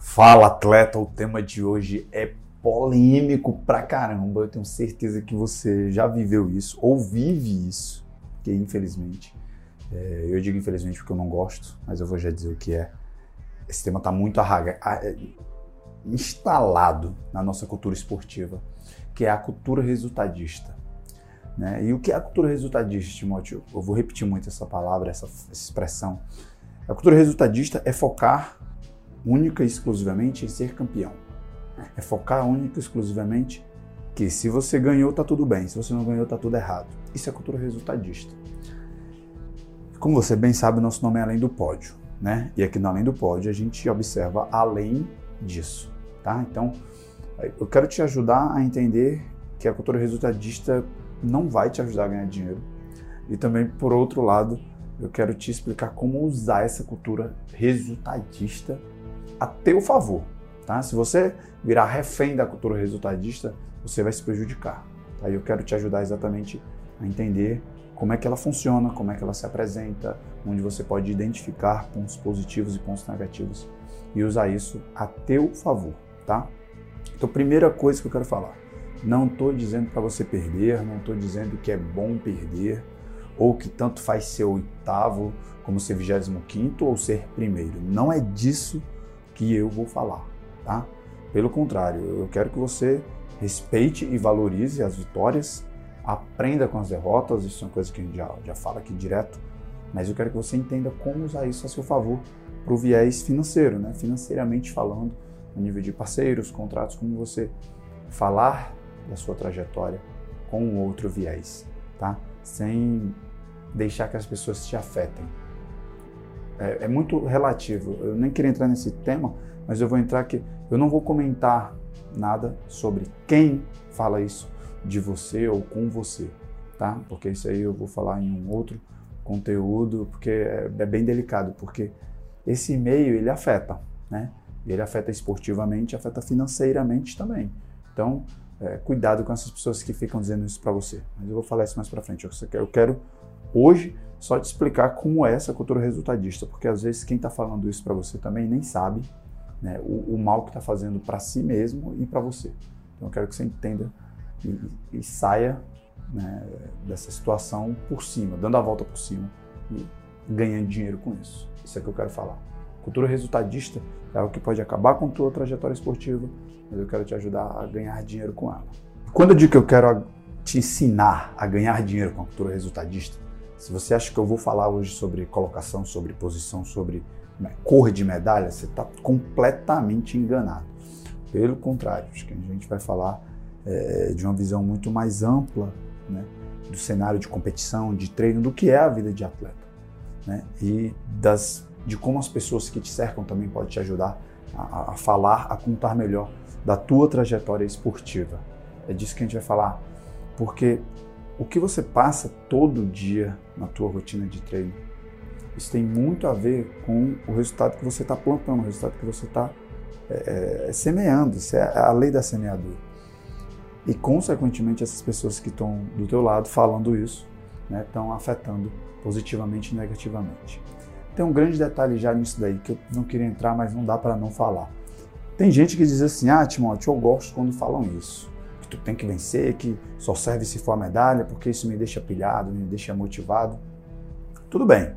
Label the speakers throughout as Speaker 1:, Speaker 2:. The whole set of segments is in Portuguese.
Speaker 1: Fala atleta, o tema de hoje é polêmico pra caramba. Eu tenho certeza que você já viveu isso ou vive isso, que infelizmente, é, eu digo infelizmente porque eu não gosto, mas eu vou já dizer o que é. Esse tema tá muito arraga, é, instalado na nossa cultura esportiva, que é a cultura resultadista. Né? E o que é a cultura resultadista, Timóteo? Eu vou repetir muito essa palavra, essa, essa expressão. A cultura resultadista é focar única e exclusivamente em ser campeão. É focar única e exclusivamente que se você ganhou, tá tudo bem, se você não ganhou, tá tudo errado. Isso é cultura resultadista. Como você bem sabe, nosso nome é Além do Pódio, né? E aqui no Além do Pódio a gente observa além disso, tá? Então, eu quero te ajudar a entender que a cultura resultadista não vai te ajudar a ganhar dinheiro. E também, por outro lado, eu quero te explicar como usar essa cultura resultadista a teu favor. Tá? Se você virar refém da cultura resultadista, você vai se prejudicar. Tá? eu quero te ajudar exatamente a entender como é que ela funciona, como é que ela se apresenta, onde você pode identificar pontos positivos e pontos negativos e usar isso a teu favor, tá? Então, primeira coisa que eu quero falar, não estou dizendo para você perder, não estou dizendo que é bom perder, ou que tanto faz ser oitavo como ser vigésimo quinto ou ser primeiro. Não é disso que eu vou falar, tá? Pelo contrário, eu quero que você respeite e valorize as vitórias, aprenda com as derrotas, isso é uma coisa que a gente já, já fala aqui direto, mas eu quero que você entenda como usar isso a seu favor para o viés financeiro, né? financeiramente falando, no nível de parceiros, contratos, como você falar da sua trajetória com outro viés, tá? Sem deixar que as pessoas te afetem é, é, muito relativo. Eu nem queria entrar nesse tema, mas eu vou entrar que eu não vou comentar nada sobre quem fala isso de você ou com você, tá? Porque isso aí eu vou falar em um outro conteúdo, porque é, é bem delicado, porque esse e-mail ele afeta, né? Ele afeta esportivamente, afeta financeiramente também. Então, é, cuidado com essas pessoas que ficam dizendo isso para você. Mas eu vou falar isso mais para frente. Eu quero hoje só te explicar como é essa cultura resultadista, porque às vezes quem está falando isso para você também nem sabe né, o, o, mal que está fazendo para si mesmo e para você. Então eu quero que você entenda e, e saia né, dessa situação por cima, dando a volta por cima e ganhando dinheiro com isso. Isso é que eu quero falar. Cultura resultadista é algo que pode acabar com tua trajetória esportiva, mas eu quero te ajudar a ganhar dinheiro com ela. Quando eu digo que eu quero te ensinar a ganhar dinheiro com a cultura resultadista, se você acha que eu vou falar hoje sobre colocação, sobre posição, sobre cor de medalha, você está completamente enganado. Pelo contrário, acho que a gente vai falar é, de uma visão muito mais ampla né, do cenário de competição, de treino, do que é a vida de atleta. Né, e das, de como as pessoas que te cercam também podem te ajudar a, a falar, a contar melhor da tua trajetória esportiva. É disso que a gente vai falar, porque o que você passa todo dia na tua rotina de treino, isso tem muito a ver com o resultado que você está plantando, o resultado que você está é, é, semeando. Isso é a lei da semeadura. E, consequentemente, essas pessoas que estão do teu lado falando isso estão né, afetando positivamente e negativamente. Tem um grande detalhe já nisso daí que eu não queria entrar, mas não dá para não falar. Tem gente que diz assim: ah, Timóteo, eu gosto quando falam isso tu tem que vencer, que só serve se for a medalha, porque isso me deixa pilhado, me deixa motivado. Tudo bem,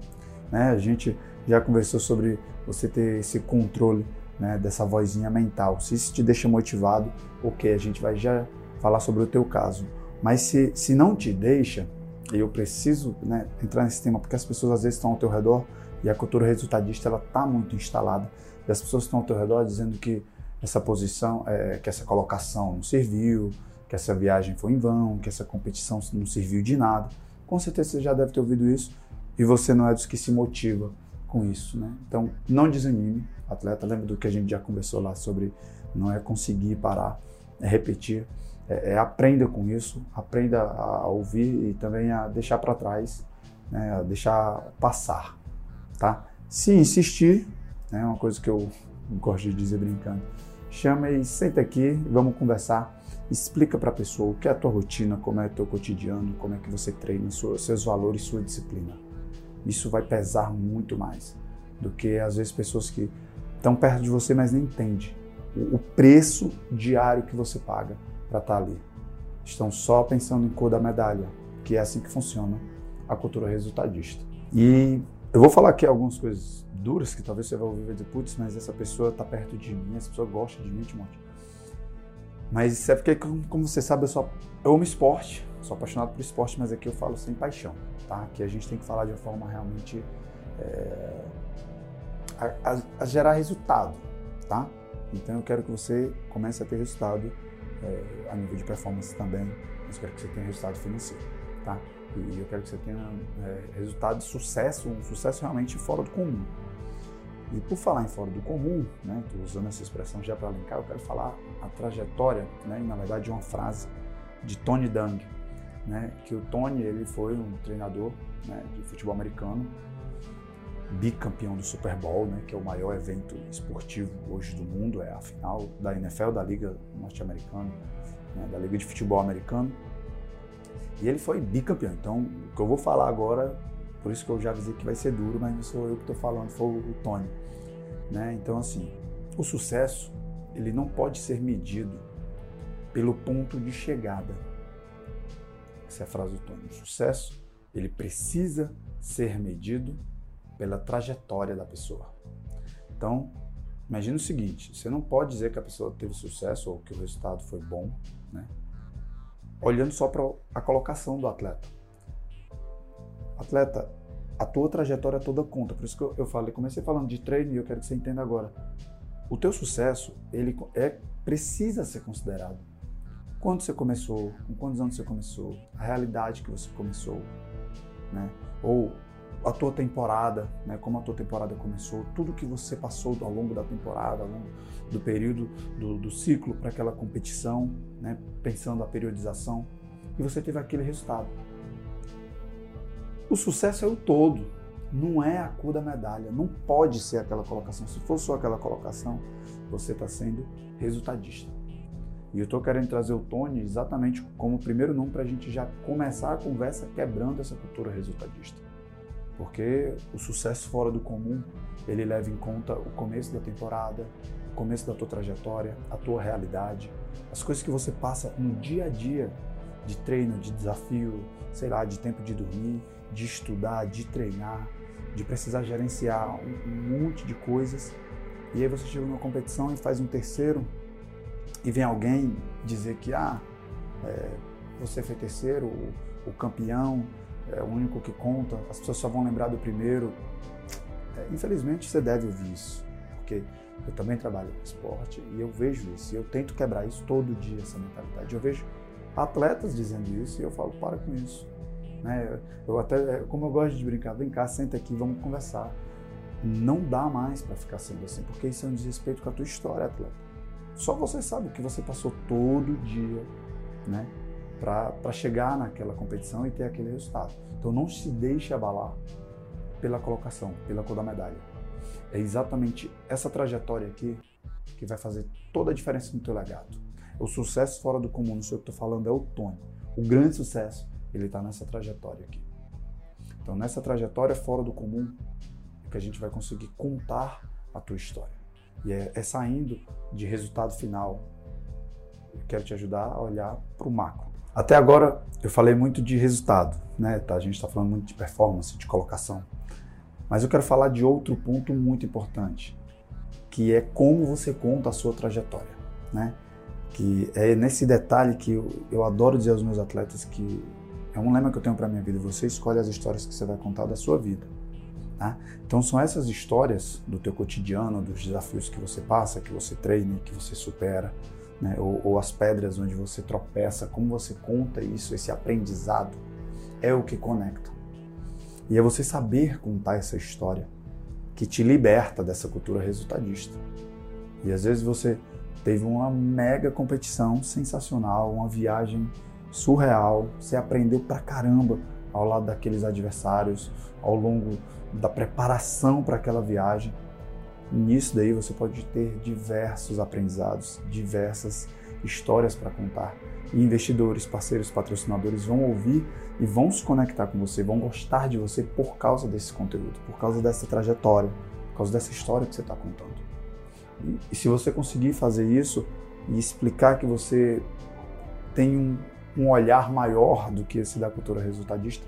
Speaker 1: né? A gente já conversou sobre você ter esse controle né, dessa vozinha mental. Se isso te deixa motivado, ok, a gente vai já falar sobre o teu caso. Mas se, se não te deixa, e eu preciso né, entrar nesse tema, porque as pessoas às vezes estão ao teu redor e a cultura resultadista ela está muito instalada. E as pessoas estão ao teu redor dizendo que essa posição, é, que essa colocação não serviu, que essa viagem foi em vão, que essa competição não serviu de nada. Com certeza você já deve ter ouvido isso e você não é dos que se motiva com isso, né? Então, não desanime, atleta. Lembra do que a gente já conversou lá sobre não é conseguir parar, é repetir, é, é aprenda com isso, aprenda a ouvir e também a deixar para trás, né? A deixar passar, tá? Se insistir, é né? uma coisa que eu gosto de dizer brincando, chama e senta aqui, vamos conversar. Explica para a pessoa o que é a tua rotina, como é o teu cotidiano, como é que você treina, seus valores, sua disciplina. Isso vai pesar muito mais do que às vezes pessoas que estão perto de você, mas nem entende o preço diário que você paga para estar tá ali. Estão só pensando em cor da medalha, que é assim que funciona a cultura resultadista. E eu vou falar aqui algumas coisas duras que talvez você vai ouvir e dizer, putz, mas essa pessoa está perto de mim, essa pessoa gosta de mim, Timóteo. Mas é porque, como você sabe, eu, só, eu amo esporte, sou apaixonado por esporte, mas aqui eu falo sem paixão, tá? Que a gente tem que falar de uma forma realmente é, a, a, a gerar resultado, tá? Então eu quero que você comece a ter resultado é, a nível de performance também, mas eu quero que você tenha resultado financeiro, tá? E eu quero que você tenha é, resultado de sucesso, um sucesso realmente fora do comum. E por falar em fora do comum, né, estou usando essa expressão já para linkar, eu quero falar a trajetória, né, e na verdade uma frase de Tony Dung, né, que o Tony ele foi um treinador né, de futebol americano, bicampeão do Super Bowl, né, que é o maior evento esportivo hoje do mundo, é a final da NFL, da Liga Norte-Americana, né, da Liga de Futebol Americano. E ele foi bicampeão. Então, o que eu vou falar agora, por isso que eu já avisei que vai ser duro, mas não sou eu que estou falando, foi o Tony. Né? Então, assim, o sucesso ele não pode ser medido pelo ponto de chegada. Essa é a frase do Tony. O sucesso ele precisa ser medido pela trajetória da pessoa. Então, imagine o seguinte: você não pode dizer que a pessoa teve sucesso ou que o resultado foi bom, né? olhando só para a colocação do atleta. Atleta, a tua trajetória toda conta. Por isso que eu, falei, comecei falando de treino e eu quero que você entenda agora. O teu sucesso, ele é precisa ser considerado. Quando você começou, com quantos anos você começou, a realidade que você começou, né? Ou a tua temporada, né? Como a tua temporada começou, tudo que você passou ao longo da temporada, ao longo do período do, do ciclo para aquela competição, né? Pensando a periodização, e você teve aquele resultado. O sucesso é o todo, não é a cor da medalha, não pode ser aquela colocação. Se for só aquela colocação, você está sendo resultadista. E eu estou querendo trazer o Tony exatamente como primeiro nome para a gente já começar a conversa quebrando essa cultura resultadista. Porque o sucesso fora do comum, ele leva em conta o começo da temporada, o começo da tua trajetória, a tua realidade, as coisas que você passa no dia a dia de treino, de desafio, sei lá, de tempo de dormir, de estudar, de treinar, de precisar gerenciar um, monte de coisas. E aí você chega numa competição e faz um terceiro e vem alguém dizer que ah, é, você foi terceiro, o, o, campeão é o único que conta, as pessoas só vão lembrar do primeiro. É, infelizmente você deve ouvir isso, porque eu também trabalho com esporte e eu vejo isso, e eu tento quebrar isso todo dia, essa mentalidade. Eu vejo atletas dizendo isso e eu falo, para com isso. Né? Eu até, como eu gosto de brincar, vem cá, senta aqui, vamos conversar. Não dá mais para ficar sendo assim, porque isso é um desrespeito com a tua história, atleta. Só você sabe o que você passou todo dia, né? Para chegar naquela competição e ter aquele resultado. Então não se deixe abalar pela colocação, pela cor da medalha. É exatamente essa trajetória aqui que vai fazer toda a diferença no teu legado. O sucesso fora do comum, não sei o que estou falando, é o Tony. O grande sucesso ele está nessa trajetória aqui. Então, nessa trajetória fora do comum, é que a gente vai conseguir contar a tua história. E é, é saindo de resultado final. Eu quero te ajudar a olhar para o macro. Até agora, eu falei muito de resultado, né? Tá? A gente está falando muito de performance, de colocação. Mas eu quero falar de outro ponto muito importante, que é como você conta a sua trajetória, né? Que é nesse detalhe que eu, eu adoro dizer aos meus atletas que é um lema que eu tenho para minha vida. Você escolhe as histórias que você vai contar da sua vida. Tá? Então são essas histórias do teu cotidiano, dos desafios que você passa, que você treina, que você supera, né? ou, ou as pedras onde você tropeça, como você conta isso, esse aprendizado, é o que conecta. E é você saber contar essa história que te liberta dessa cultura resultadista. E às vezes você teve uma mega competição sensacional, uma viagem surreal. Você aprendeu pra caramba ao lado daqueles adversários, ao longo da preparação para aquela viagem. Nisso daí você pode ter diversos aprendizados, diversas histórias para contar. E investidores, parceiros, patrocinadores vão ouvir e vão se conectar com você, vão gostar de você por causa desse conteúdo, por causa dessa trajetória, por causa dessa história que você está contando. E, e se você conseguir fazer isso e explicar que você tem um, um olhar maior do que esse da cultura resultadista,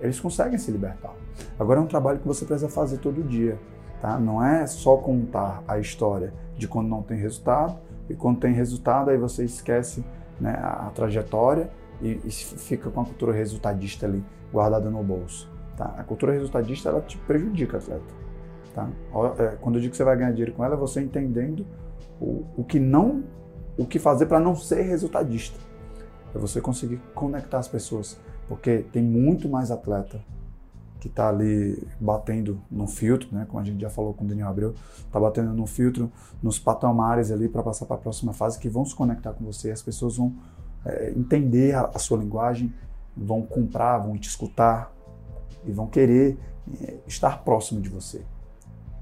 Speaker 1: eles conseguem se libertar. Agora é um trabalho que você precisa fazer todo dia, tá? Não é só contar a história de quando não tem resultado e quando tem resultado aí você esquece né, a, trajetória e, e, fica com a cultura resultadista ali guardada no bolso, tá? A cultura resultadista ela te prejudica, atleta, tá? É, quando eu digo que você vai ganhar dinheiro com ela, é você entendendo o, o que não, o que fazer para não ser resultadista. É você conseguir conectar as pessoas porque tem muito mais atleta que está ali batendo no filtro, né? Como a gente já falou com o Daniel Abreu, está batendo no filtro, nos patamares ali para passar para a próxima fase, que vão se conectar com você. As pessoas vão é, entender a, a, sua linguagem, vão comprar, vão te escutar e vão querer é, estar próximo de você.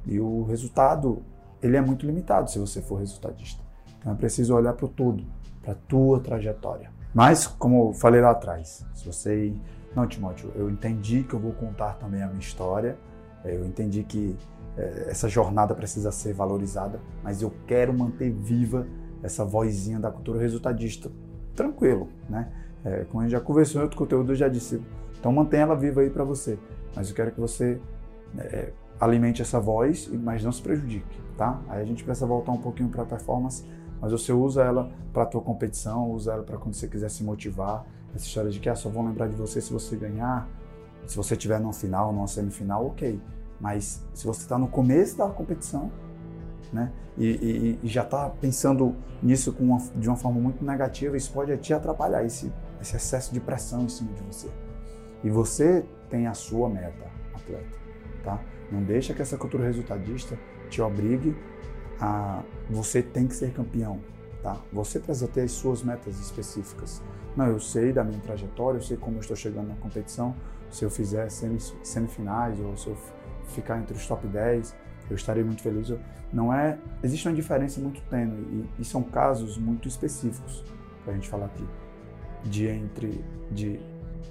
Speaker 1: E o resultado ele é muito limitado se você for resultadista. Então é preciso olhar para o todo, para a tua trajetória. Mas, como eu falei lá atrás, se você. Não, Timóteo, eu entendi que eu vou contar também a minha história, é, eu entendi que é, essa jornada precisa ser valorizada, mas eu quero manter viva essa vozinha da cultura resultadista. Tranquilo, né? É, como a gente já conversou em outro conteúdo, eu já disse, então mantenha ela viva aí para você. Mas eu quero que você é, alimente essa voz, mas não se prejudique, tá? Aí a gente precisa voltar um pouquinho para a performance mas você usa ela para a tua competição, usa ela para quando você quiser se motivar. Essa história de que ah, só vão lembrar de você se você ganhar, se você estiver no final, numa semifinal, ok. Mas se você está no começo da competição, né, e, e, e já está pensando nisso uma, de uma forma muito negativa, isso pode te atrapalhar, esse, esse excesso de pressão em cima de você. E você tem a sua meta, atleta, tá? Não deixa que essa cultura resultadista te obrigue a você tem que ser campeão, tá? Você precisa ter as suas metas específicas. Não, eu sei da minha trajetória, eu sei como eu estou chegando na competição. Se eu fizer semifinais ou se eu ficar entre os top 10, eu estarei muito feliz. Não é, existe uma diferença muito tênue e, e são casos muito específicos para a gente falar aqui de entre de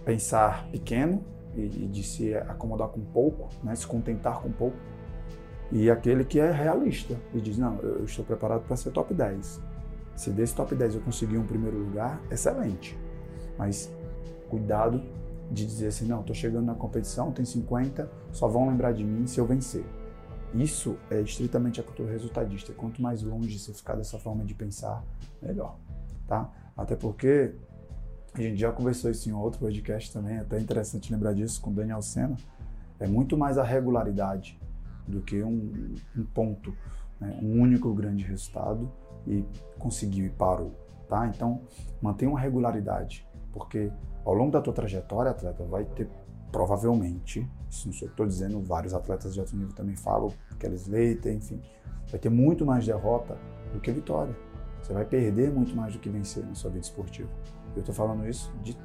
Speaker 1: pensar pequeno e, e de se acomodar com pouco, né, se contentar com pouco e aquele que é realista e diz: Não, eu estou preparado para ser top 10. Se desse top 10 eu conseguir um primeiro lugar, excelente. Mas cuidado de dizer assim: Não, estou chegando na competição, tem 50, só vão lembrar de mim se eu vencer. Isso é estritamente a cultura resultadista. Quanto mais longe você ficar dessa forma de pensar, melhor. Tá? Até porque a gente já conversou isso em outro podcast também, é até interessante lembrar disso com o Daniel Senna. É muito mais a regularidade do que um, um ponto, né? um único grande resultado e conseguiu e parou, tá? Então, mantenha uma regularidade, porque ao longo da tua trajetória, atleta, vai ter provavelmente, isso não sou eu estou dizendo, vários atletas de alto nível também falam, Kelly Slater, enfim, vai ter muito mais derrota do que vitória. Você vai perder muito mais do que vencer na sua vida esportiva. Eu estou falando isso de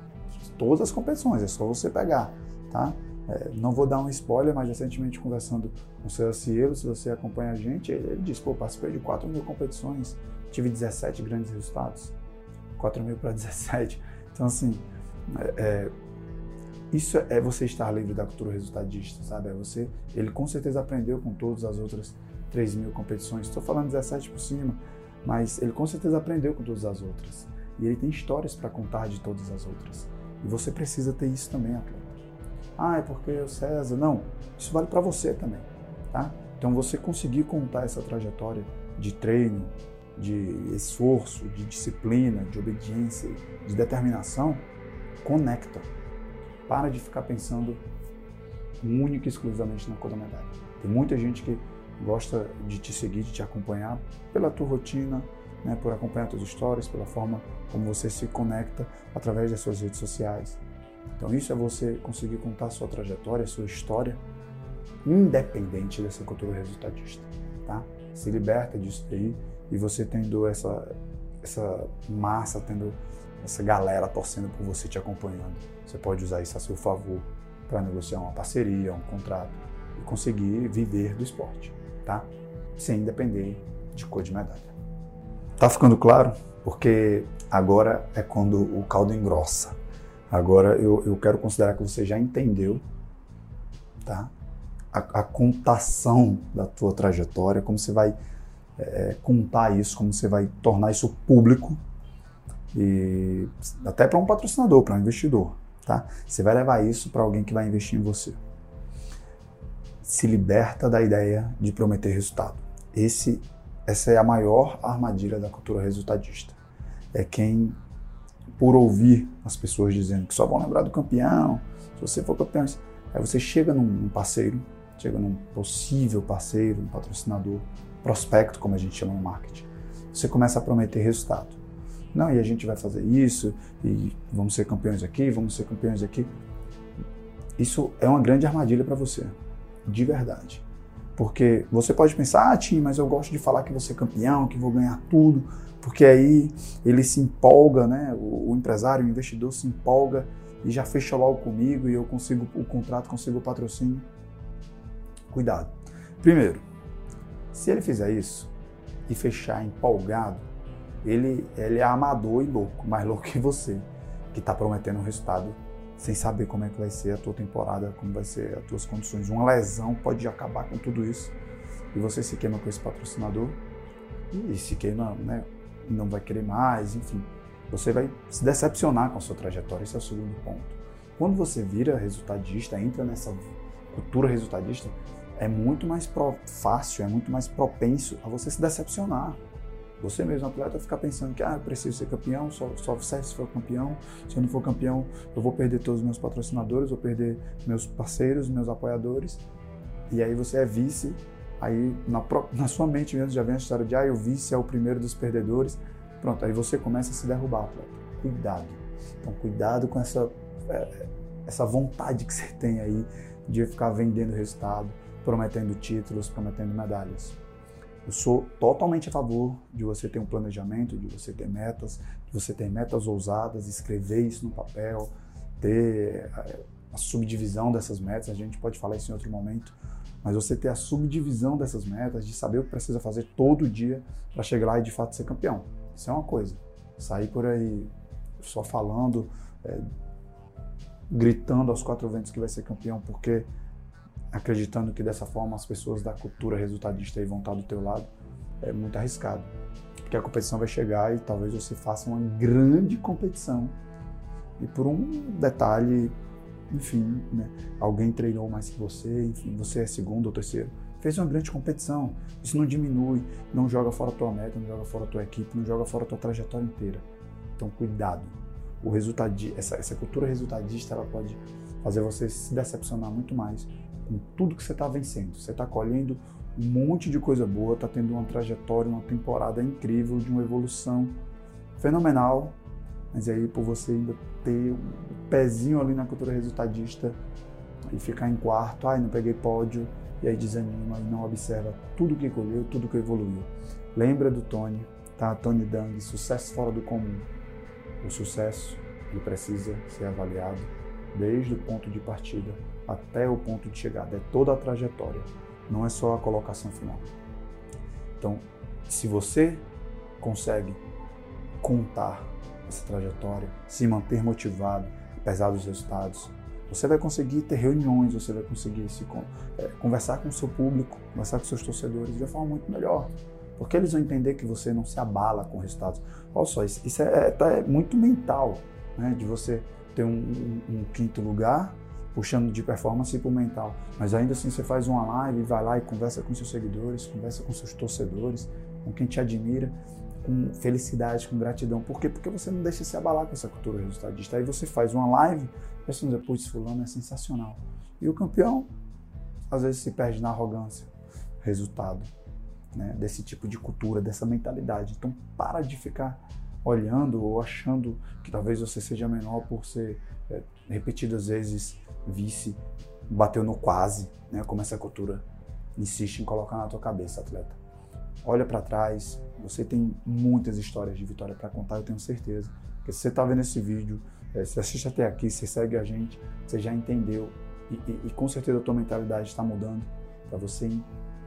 Speaker 1: todas as competições, é só você pegar, tá? É, não vou dar um spoiler, mas recentemente conversando com o seu Cielo, se você acompanha a gente, ele, ele disse, pô, participei de 4 mil competições, tive 17 grandes resultados. 4 mil para 17. Então, assim, é, é, isso é você estar livre da cultura resultadista, sabe? É você, ele com certeza aprendeu com todas as outras 3 mil competições. Estou falando 17 por cima, mas ele com certeza aprendeu com todas as outras. E ele tem histórias para contar de todas as outras. E você precisa ter isso também, atleta. Ah, é porque o César. Não, isso vale para você também, tá? Então você conseguir contar essa trajetória de treino, de esforço, de disciplina, de obediência, de determinação, conecta. Para de ficar pensando única e exclusivamente na cor da medalha. Tem muita gente que gosta de te seguir, de te acompanhar pela tua rotina, né, por acompanhar tuas histórias, pela forma como você se conecta através das suas redes sociais. Então isso é você conseguir contar sua trajetória, sua história, independente dessa cultura resultadista, tá? Se liberta disso aí e você tendo essa essa massa, tendo essa galera torcendo por você, te acompanhando, você pode usar isso a seu favor para negociar uma parceria, um contrato e conseguir viver do esporte, tá? Sem depender de cor de medalha. Tá ficando claro? Porque agora é quando o caldo engrossa. Agora eu, eu quero considerar que você já entendeu tá? a, a contação da tua trajetória, como você vai é, contar isso, como você vai tornar isso público e até para um patrocinador, para um investidor, tá? Você vai levar isso para alguém que vai investir em você. Se liberta da ideia de prometer resultado. Esse, essa é a maior armadilha da cultura resultadista. É quem, por ouvir as pessoas dizendo que só vão lembrar do campeão, se você for campeão, aí você chega num parceiro, chega num possível parceiro, um patrocinador, prospecto, como a gente chama no marketing. Você começa a prometer resultado. Não, e a gente vai fazer isso, e vamos ser campeões aqui, vamos ser campeões aqui. Isso é uma grande armadilha para você, de verdade. Porque você pode pensar, ah, Tim, mas eu gosto de falar que vou ser campeão, que vou ganhar tudo, porque aí ele se empolga, né? O, o empresário, o investidor se empolga e já fecha logo comigo e eu consigo o contrato, consigo o patrocínio. Cuidado. Primeiro, se ele fizer isso e fechar empolgado, ele, ele é amador e louco, mais louco que você, que está prometendo um resultado sem saber como é que vai ser a tua temporada, como vai ser as tuas condições. Uma lesão pode acabar com tudo isso e você se queima com esse patrocinador e se queima, né, não vai querer mais, enfim. Você vai se decepcionar com a sua trajetória, esse é o segundo ponto. Quando você vira resultadista, entra nessa cultura resultadista, é muito mais fácil, é muito mais propenso a você se decepcionar. Você mesmo, atleta, ficar pensando que ah, eu preciso ser campeão, só, só sucesso se for campeão. Se eu não for campeão, eu vou perder todos os meus patrocinadores, vou perder meus parceiros, meus apoiadores. E aí você é vice, aí na, na sua mente mesmo já vem a história de ah, o vice é o primeiro dos perdedores. Pronto, aí você começa a se derrubar, atleta. Cuidado. Então, cuidado com essa, é, essa vontade que você tem aí de ficar vendendo resultado prometendo títulos, prometendo medalhas. Eu sou totalmente a favor de você ter um planejamento, de você ter metas, de você ter metas ousadas, escrever isso no papel, ter eh, a subdivisão dessas metas. A gente pode falar isso em outro momento, mas você ter a subdivisão dessas metas, de saber o que precisa fazer todo dia para chegar lá e de fato ser campeão. Isso é uma coisa. Sair por aí só falando, é, gritando aos quatro ventos que vai ser campeão, porque acreditando que dessa forma as pessoas da cultura resultadista vão estar do teu lado, é muito arriscado. Porque a competição vai chegar e talvez você faça uma grande competição e por um detalhe, enfim, né, alguém treinou mais que você, enfim, você é segundo ou terceiro. Fez uma grande competição. Isso não diminui, não joga fora a tua meta, não joga fora a tua equipe, não joga fora a tua trajetória inteira. Então, cuidado. O resultado, essa, essa cultura resultadista, ela pode fazer você se decepcionar muito mais com tudo que você está vencendo. Você está colhendo um monte de coisa boa, está tendo uma trajetória, uma temporada incrível, de uma evolução fenomenal, mas aí por você ainda ter um pezinho ali na cultura resultadista e ficar em quarto, ai, não peguei pódio, e aí desanima e não observa tudo que colheu, tudo que evoluiu. Lembra do Tony, tá? Tony Dang, sucesso fora do comum. O sucesso, ele precisa ser avaliado desde o ponto de partida até o ponto de chegada, é toda a trajetória, não é só a colocação final. Então, se você consegue contar essa trajetória, se manter motivado, apesar dos resultados, você vai conseguir ter reuniões, você vai conseguir se, é, conversar com o seu público, conversar com seus torcedores de uma forma muito melhor. Porque eles vão entender que você não se abala com resultados. Olha só, isso é, é, tá, é muito mental, né? De você ter um, um, um quinto lugar puxando de performance para o mental. Mas ainda assim você faz uma live, vai lá e conversa com seus seguidores, conversa com seus torcedores, com quem te admira, com felicidade, com gratidão. Por quê? Porque você não deixa se abalar com essa cultura resultadista. Aí você faz uma live, a pessoa diz, fulano é sensacional. E o campeão, às vezes, se perde na arrogância. Resultado né, desse tipo de cultura, dessa mentalidade. Então, para de ficar olhando ou achando que talvez você seja menor por ser repetidas vezes vice, bateu no quase, né? Como essa cultura insiste em colocar na tua cabeça, atleta. Olha para trás, você tem muitas histórias de vitória para contar, eu tenho certeza. Porque se você está vendo esse vídeo, é, se assiste até aqui, se segue a gente, você já entendeu e, e, e com certeza a tua mentalidade está mudando para você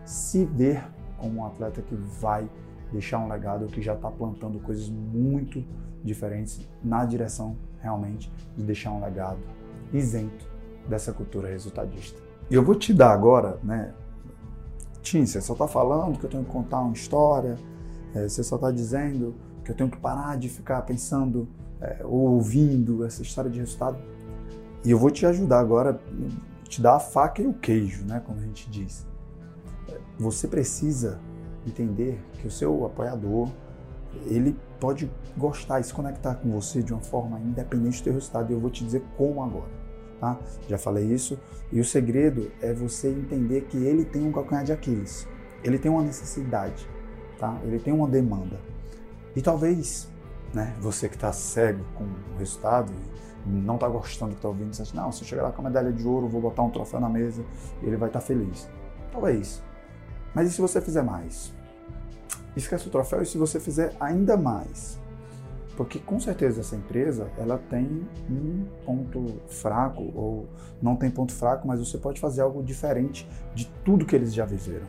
Speaker 1: se ver como um atleta que vai deixar um legado, que já está plantando coisas muito diferentes na direção realmente de deixar um legado isento dessa cultura resultadista. E eu vou te dar agora, né, Tim, você só está falando que eu tenho que contar uma história, é, você só está dizendo que eu tenho que parar de ficar pensando é, ou ouvindo essa história de resultado. E eu vou te ajudar agora, te dar a faca e o queijo, né, como a gente diz. Você precisa entender que o seu apoiador, ele pode gostar e se conectar com você de uma forma independente do teu resultado. E eu vou te dizer como agora, tá? Já falei isso. E o segredo é você entender que ele tem um calcanhar de Aquiles. Ele tem uma necessidade, tá? Ele tem uma demanda. E talvez, né, você que está cego com o resultado não está gostando do que está ouvindo, você acha, não, se eu chegar lá com a medalha de ouro, vou botar um troféu na mesa ele vai estar tá feliz. Talvez. Mas e se você fizer mais? Esquece o troféu e se você fizer ainda mais? Porque com certeza essa empresa ela tem um ponto fraco ou não tem ponto fraco, mas você pode fazer algo diferente de tudo que eles já viveram.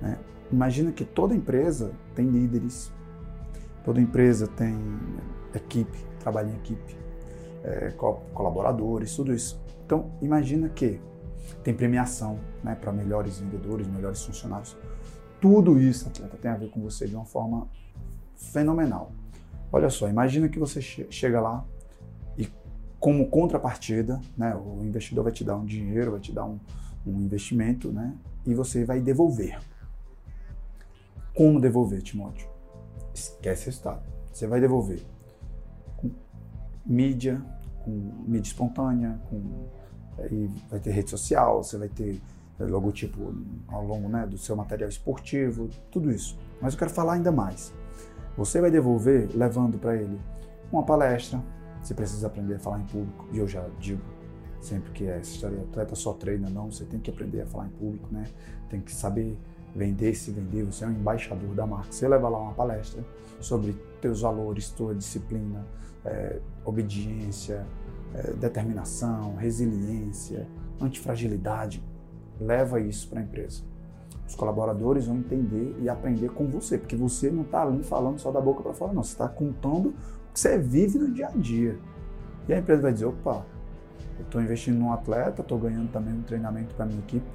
Speaker 1: Né? Imagina que toda empresa tem líderes, toda empresa tem equipe, trabalha em equipe, é, colaboradores, tudo isso. Então imagina que tem premiação né, para melhores vendedores, melhores funcionários. Tudo isso, atleta, tem a ver com você de uma forma fenomenal. Olha só, imagina que você chega lá e como contrapartida, né, o investidor vai te dar um dinheiro, vai te dar um, um investimento, né, e você vai devolver. Como devolver, Timóteo? Esquece resultado. Você vai devolver com mídia, com mídia espontânea, com e vai ter rede social, você vai ter logotipo ao longo né, do seu material esportivo, tudo isso. Mas eu quero falar ainda mais. Você vai devolver levando para ele uma palestra, você precisa aprender a falar em público, e eu já digo sempre que essa história atleta só treina, não, você tem que aprender a falar em público, né? Tem que saber vender, se vender, você é um embaixador da marca. Você leva lá uma palestra sobre teus valores, tua disciplina, é, obediência, é, determinação, resiliência, antifragilidade. Leva isso para a empresa. Os colaboradores vão entender e aprender com você, porque você não está ali falando só da boca para fora, não. Você está contando o que você vive no dia a dia. E a empresa vai dizer: opa, eu estou investindo num atleta, estou ganhando também um treinamento para minha equipe.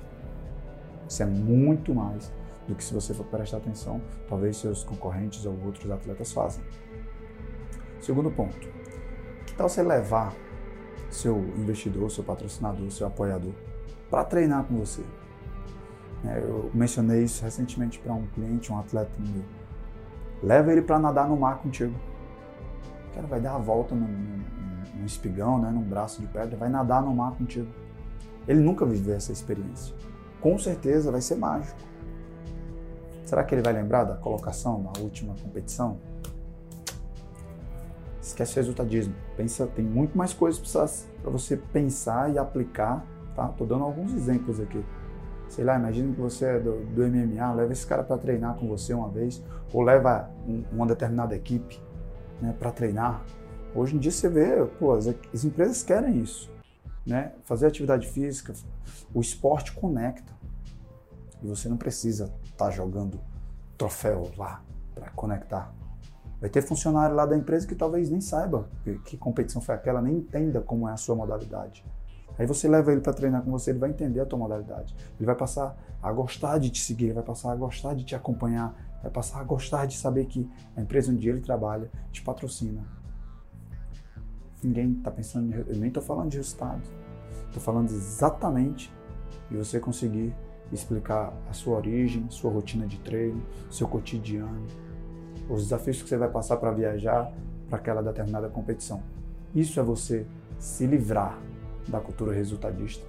Speaker 1: Isso é muito mais do que se você for prestar atenção, talvez seus concorrentes ou outros atletas fazem. Segundo ponto, que tal você levar seu investidor, seu patrocinador, seu apoiador, para treinar com você. É, eu mencionei isso recentemente para um cliente, um atleta meu. Leva ele para nadar no mar contigo. O cara vai dar a volta num, num, num espigão, né, num braço de pedra, vai nadar no mar contigo. Ele nunca viveu essa experiência. Com certeza vai ser mágico. Será que ele vai lembrar da colocação na última competição? esquece o resultadismo. Pensa, tem muito mais coisas para você pensar e aplicar, tá? Tô dando alguns exemplos aqui. Sei lá, imagina que você é do, do MMA, leva esse cara para treinar com você uma vez, ou leva um, uma determinada equipe né, para treinar. Hoje em dia você vê, pô, as, as empresas querem isso, né? Fazer atividade física, o esporte conecta. E você não precisa estar tá jogando troféu lá para conectar. Vai ter funcionário lá da empresa que talvez nem saiba que competição foi aquela, nem entenda como é a sua modalidade. Aí você leva ele para treinar com você, ele vai entender a tua modalidade. Ele vai passar a gostar de te seguir, vai passar a gostar de te acompanhar, vai passar a gostar de saber que a empresa onde ele trabalha te patrocina. Ninguém está pensando, eu nem estou falando de resultados. Estou falando exatamente de você conseguir explicar a sua origem, sua rotina de treino, seu cotidiano, os desafios que você vai passar para viajar para aquela determinada competição. Isso é você se livrar da cultura resultadista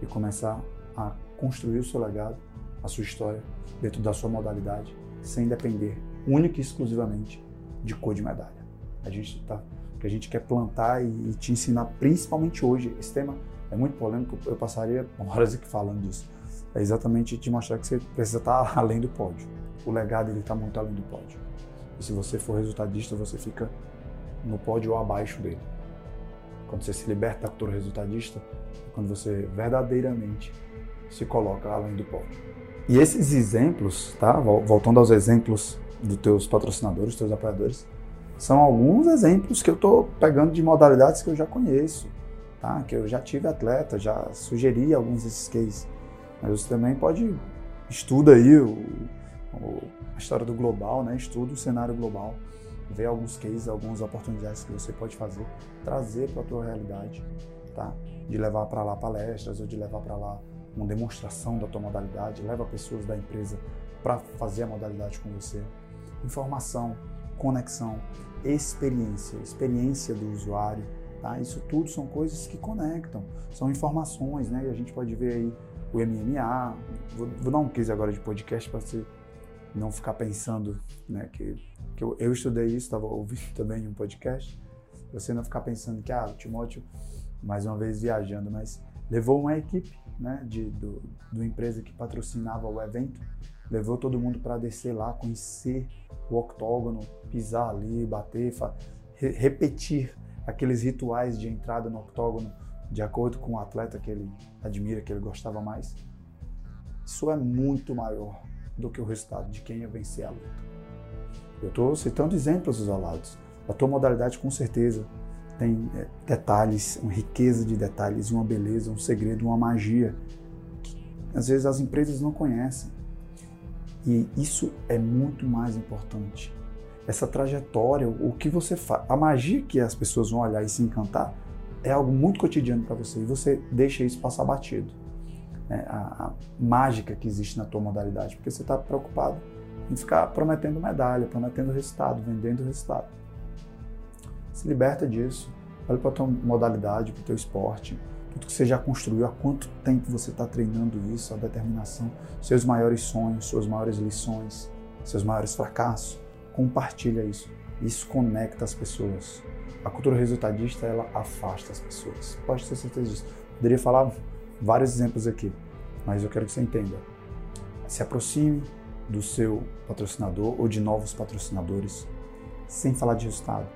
Speaker 1: e começar a construir o seu legado, a sua história dentro da sua modalidade, sem depender única e exclusivamente de cor de medalha. A gente tá, que a gente quer plantar e, e te ensinar, principalmente hoje. Esse tema é muito polêmico, eu passaria horas aqui falando disso. É exatamente te mostrar que você precisa estar além do pódio. O legado ele está muito além do pódio. E se você for resultadista, você fica no pódio ou abaixo dele. Quando você se liberta da cultura resultadista, é quando você verdadeiramente se coloca além do pódio. E esses exemplos, tá? Voltando aos exemplos dos teus patrocinadores, teus apoiadores, são alguns exemplos que eu estou pegando de modalidades que eu já conheço, tá? Que eu já tive atleta, já sugeri alguns desses cases. Mas você também pode estuda aí o, o, a história do global, né? estuda o cenário global, vê alguns cases, algumas oportunidades que você pode fazer, trazer para a tua realidade, tá? De levar para lá palestras ou de levar para lá uma demonstração da tua modalidade, leva pessoas da empresa para fazer a modalidade com você. Informação, conexão, experiência, experiência do usuário, tá? Isso tudo são coisas que conectam, são informações, né? E a gente pode ver aí o MMA. Vou, vou dar um case agora de podcast para você não ficar pensando, né? Que, que eu, eu estudei isso, estava ouvindo também um podcast. Você não ficar pensando que ah, o Timóteo mais uma vez viajando, mas levou uma equipe, né? De do, do empresa que patrocinava o evento, levou todo mundo para descer lá, conhecer o octógono, pisar ali, bater, re repetir aqueles rituais de entrada no octógono de acordo com o atleta que ele admira, que ele gostava mais. Isso é muito maior do que o resultado de quem ia vencer a luta. Eu estou citando exemplos isolados. A tua modalidade, com certeza, tem é, detalhes, uma riqueza de detalhes, uma beleza, um segredo, uma magia que às vezes as empresas não conhecem. E isso é muito mais importante. Essa trajetória, o que você faz, a magia que as pessoas vão olhar e se encantar, é algo muito cotidiano para você e você deixa isso passar batido. Né? A, a, mágica que existe na tua modalidade, porque você está preocupado em ficar prometendo medalha, prometendo resultado, vendendo resultado. Se liberta disso. Olha para a tua modalidade, para o teu esporte, tudo que você já construiu, há quanto tempo você está treinando isso, a determinação, seus maiores sonhos, suas maiores lições, seus maiores fracassos. Compartilha isso. Isso conecta as pessoas. A cultura resultadista, ela afasta as pessoas. Pode ter certeza disso. Poderia falar vários exemplos aqui, mas eu quero que você entenda. Se aproxime do seu patrocinador ou de novos patrocinadores, sem falar de resultado.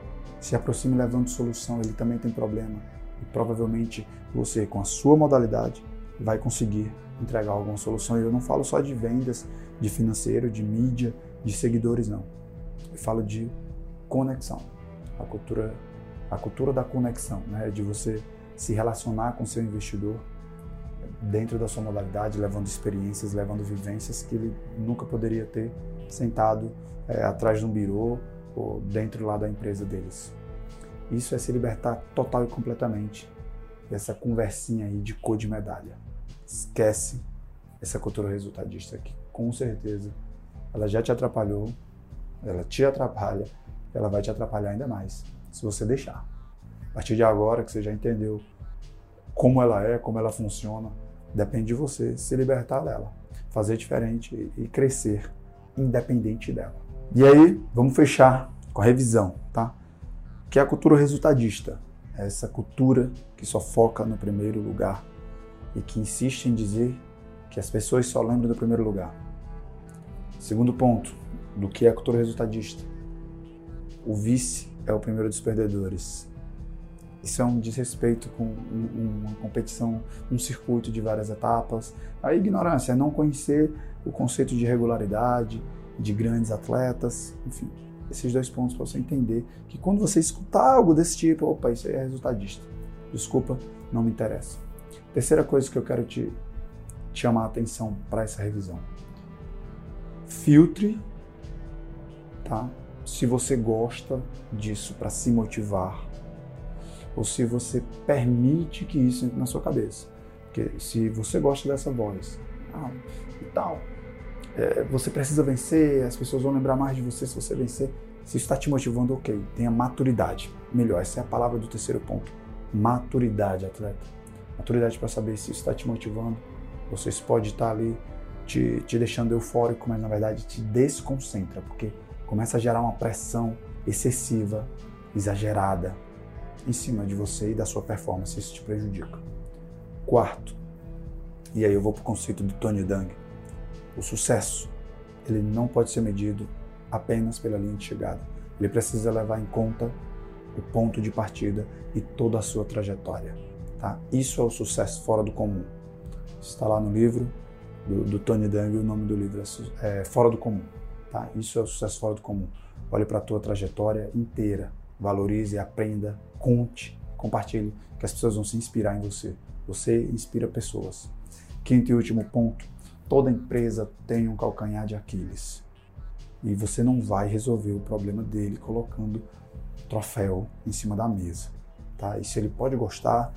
Speaker 1: Se aproxime levando solução, ele também tem problema. E provavelmente você, com a sua modalidade, vai conseguir entregar alguma solução. E eu não falo só de vendas, de financeiro, de mídia, de seguidores, não. Eu falo de conexão. A cultura a cultura da conexão, né? de você se relacionar com seu investidor dentro da sua modalidade, levando experiências, levando vivências que ele nunca poderia ter sentado é, atrás de um birô ou dentro lá da empresa deles. Isso é se libertar total e completamente dessa conversinha aí de cor de medalha. Esquece essa cultura resultadista que com certeza ela já te atrapalhou, ela te atrapalha, ela vai te atrapalhar ainda mais se você deixar. A partir de agora que você já entendeu como ela é, como ela funciona, depende de você se libertar dela, fazer diferente e crescer independente dela. E aí, vamos fechar com a revisão, tá? Que é a cultura resultadista. É essa cultura que só foca no primeiro lugar e que insiste em dizer que as pessoas só lembram do primeiro lugar. Segundo ponto do que é a cultura resultadista. O vice é o primeiro dos perdedores. Isso é um desrespeito com uma competição, um circuito de várias etapas. A ignorância é não conhecer o conceito de regularidade, de grandes atletas, enfim. Esses dois pontos para você entender que quando você escutar algo desse tipo, opa, isso aí é resultadista. Desculpa, não me interessa. Terceira coisa que eu quero te, te chamar a atenção para essa revisão. Filtre, tá? se você gosta disso para se motivar ou se você permite que isso entre na sua cabeça. Porque se você gosta dessa voz ah, e tal, é, você precisa vencer, as pessoas vão lembrar mais de você se você vencer. Se está te motivando, ok. Tenha maturidade. Melhor, essa é a palavra do terceiro ponto. Maturidade, atleta. Maturidade para saber se está te motivando. Você pode estar ali te, te deixando eufórico, mas na verdade te desconcentra, porque começa a gerar uma pressão excessiva, exagerada em cima de você e da sua performance. Isso te prejudica. Quarto, e aí eu vou para o conceito de Tony Dang. O sucesso, ele não pode ser medido apenas pela linha de chegada. Ele precisa levar em conta o ponto de partida e toda a sua trajetória. Tá? Isso é o sucesso fora do comum. Está lá no livro do, do Tony Dang, o nome do livro é, é Fora do Comum. Tá? Isso é o sucesso fora do comum. Olhe para a tua trajetória inteira, valorize, aprenda, conte, compartilhe, que as pessoas vão se inspirar em você. Você inspira pessoas. Quinto e último ponto Toda empresa tem um calcanhar de Aquiles. E você não vai resolver o problema dele colocando troféu em cima da mesa. Tá? E se ele pode gostar,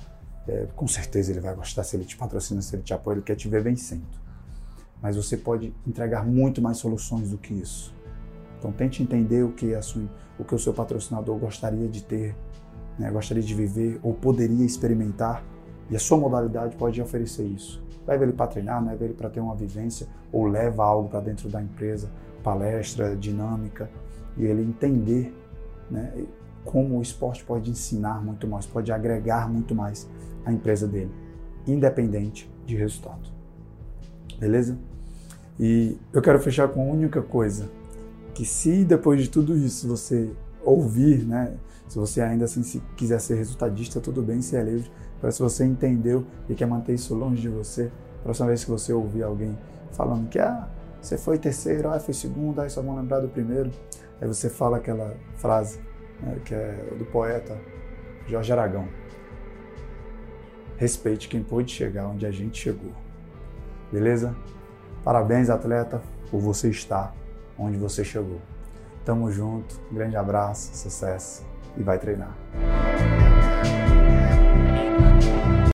Speaker 1: é, com certeza ele vai gostar se ele te patrocina, se ele te apoia, ele quer te ver vencendo. Mas você pode entregar muito mais soluções do que isso. Então tente entender o que, a sua, o, que o seu patrocinador gostaria de ter, né, gostaria de viver ou poderia experimentar e a sua modalidade pode oferecer isso. Leva ele para treinar, leva ele para ter uma vivência ou leva algo para dentro da empresa, palestra, dinâmica e ele entender né, como o esporte pode ensinar muito mais, pode agregar muito mais à empresa dele, independente de resultado. Beleza? E eu quero fechar com a única coisa, que se depois de tudo isso você ouvir, né, se você ainda assim se quiser ser resultadista, tudo bem, se é livre, mas se você entendeu e quer manter isso longe de você, próxima vez que você ouvir alguém falando que ah, você foi terceiro, ah, foi segundo, aí só vão lembrar do primeiro, aí você fala aquela frase né, que é do poeta Jorge Aragão. Respeite quem pôde chegar onde a gente chegou. Beleza? Parabéns, atleta, por você estar onde você chegou. Tamo junto, grande abraço, sucesso e vai treinar.